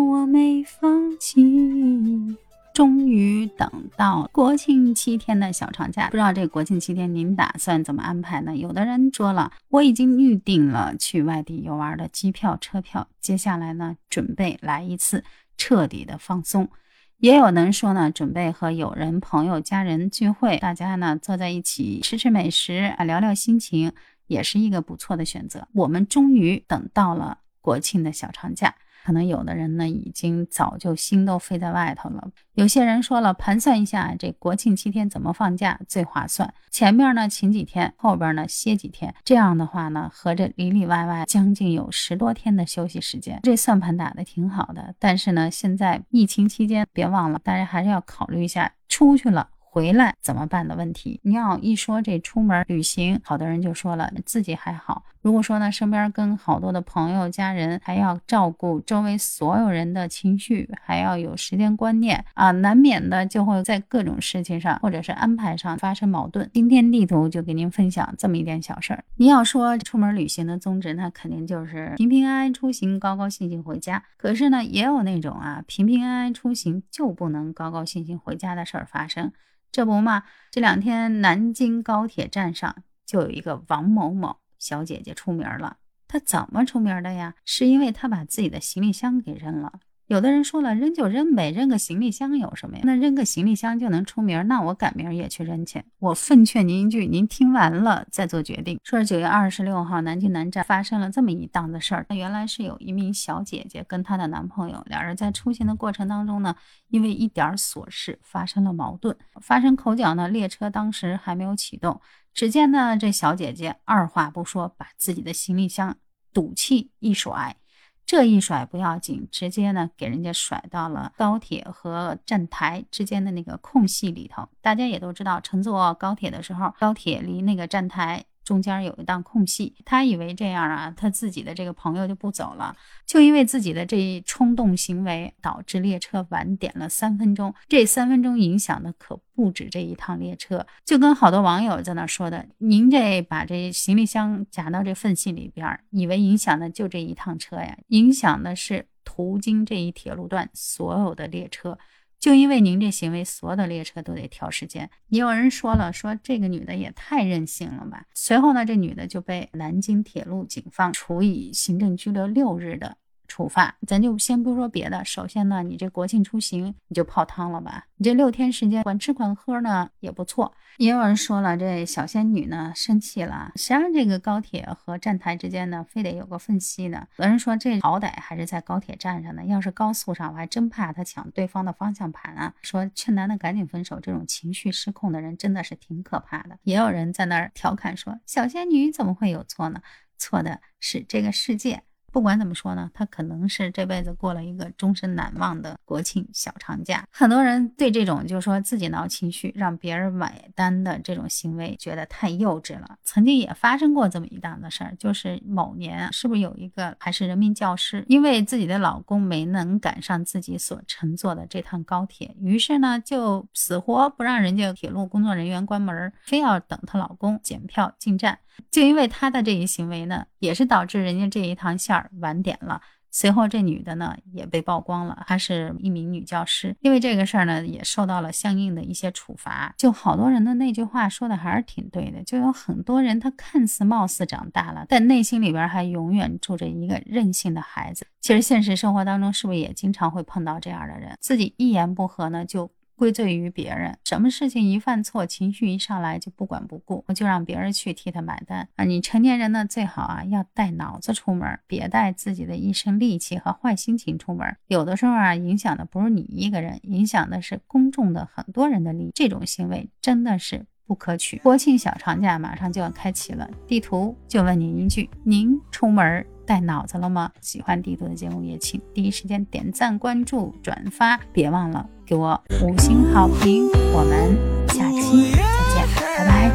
我没放弃终于等到国庆七天的小长假不知道这国庆七天您打算怎么安排呢有的人说了我已经预定了去外地游玩的机票车票接下来呢准备来一次彻底的放松也有人说呢准备和友人朋友家人聚会大家呢坐在一起吃吃美食啊聊聊心情也是一个不错的选择我们终于等到了国庆的小长假。可能有的人呢，已经早就心都飞在外头了。有些人说了，盘算一下这国庆七天怎么放假最划算？前面呢请几天，后边呢歇几天，这样的话呢，合着里里外外将近有十多天的休息时间，这算盘打得挺好的。但是呢，现在疫情期间，别忘了，大家还是要考虑一下出去了。回来怎么办的问题？你要一说这出门旅行，好多人就说了，自己还好。如果说呢，身边跟好多的朋友、家人，还要照顾周围所有人的情绪，还要有时间观念啊，难免的就会在各种事情上或者是安排上发生矛盾。今天地图就给您分享这么一点小事儿。你要说出门旅行的宗旨，那肯定就是平平安安出行，高高兴兴回家。可是呢，也有那种啊，平平安安出行就不能高高兴兴回家的事儿发生。这不嘛，这两天南京高铁站上就有一个王某某小姐姐出名了。她怎么出名的呀？是因为她把自己的行李箱给扔了。有的人说了，扔就扔呗，扔个行李箱有什么呀？那扔个行李箱就能出名？那我赶明儿也去扔去。我奉劝您一句，您听完了再做决定。说是九月二十六号，南京南站发生了这么一档子事儿。那原来是有一名小姐姐跟她的男朋友，两人在出行的过程当中呢，因为一点琐事发生了矛盾，发生口角呢。列车当时还没有启动，只见呢这小姐姐二话不说，把自己的行李箱赌气一甩。这一甩不要紧，直接呢给人家甩到了高铁和站台之间的那个空隙里头。大家也都知道，乘坐高铁的时候，高铁离那个站台。中间有一档空隙，他以为这样啊，他自己的这个朋友就不走了。就因为自己的这一冲动行为，导致列车晚点了三分钟。这三分钟影响的可不止这一趟列车。就跟好多网友在那说的：“您这把这行李箱夹到这缝隙里边，以为影响的就这一趟车呀？影响的是途经这一铁路段所有的列车。”就因为您这行为，所有的列车都得调时间。也有人说了，说这个女的也太任性了吧。随后呢，这女的就被南京铁路警方处以行政拘留六日的。处罚，咱就先不说别的。首先呢，你这国庆出行你就泡汤了吧？你这六天时间管吃管喝呢也不错。也有人说了，这小仙女呢生气了，谁让这个高铁和站台之间呢非得有个缝隙呢？有人说这好歹还是在高铁站上呢，要是高速上，我还真怕他抢对方的方向盘啊。说劝男的赶紧分手，这种情绪失控的人真的是挺可怕的。也有人在那儿调侃说，小仙女怎么会有错呢？错的是这个世界。不管怎么说呢，他可能是这辈子过了一个终身难忘的国庆小长假。很多人对这种就是说自己闹情绪让别人买单的这种行为觉得太幼稚了。曾经也发生过这么一档子事儿，就是某年是不是有一个还是人民教师，因为自己的老公没能赶上自己所乘坐的这趟高铁，于是呢就死活不让人家铁路工作人员关门，非要等她老公检票进站。就因为他的这一行为呢，也是导致人家这一趟线儿晚点了。随后这女的呢也被曝光了，她是一名女教师，因为这个事儿呢也受到了相应的一些处罚。就好多人的那句话说的还是挺对的，就有很多人他看似貌似长大了，但内心里边还永远住着一个任性的孩子。其实现实生活当中是不是也经常会碰到这样的人，自己一言不合呢就。归罪于别人，什么事情一犯错，情绪一上来就不管不顾，我就让别人去替他买单啊！你成年人呢，最好啊要带脑子出门，别带自己的一身戾气和坏心情出门。有的时候啊，影响的不是你一个人，影响的是公众的很多人的利益。这种行为真的是不可取。国庆小长假马上就要开启了，地图就问您一句：您出门？带脑子了吗？喜欢地图的节目也请第一时间点赞、关注、转发，别忘了给我五星好评。我们下期再见，拜拜。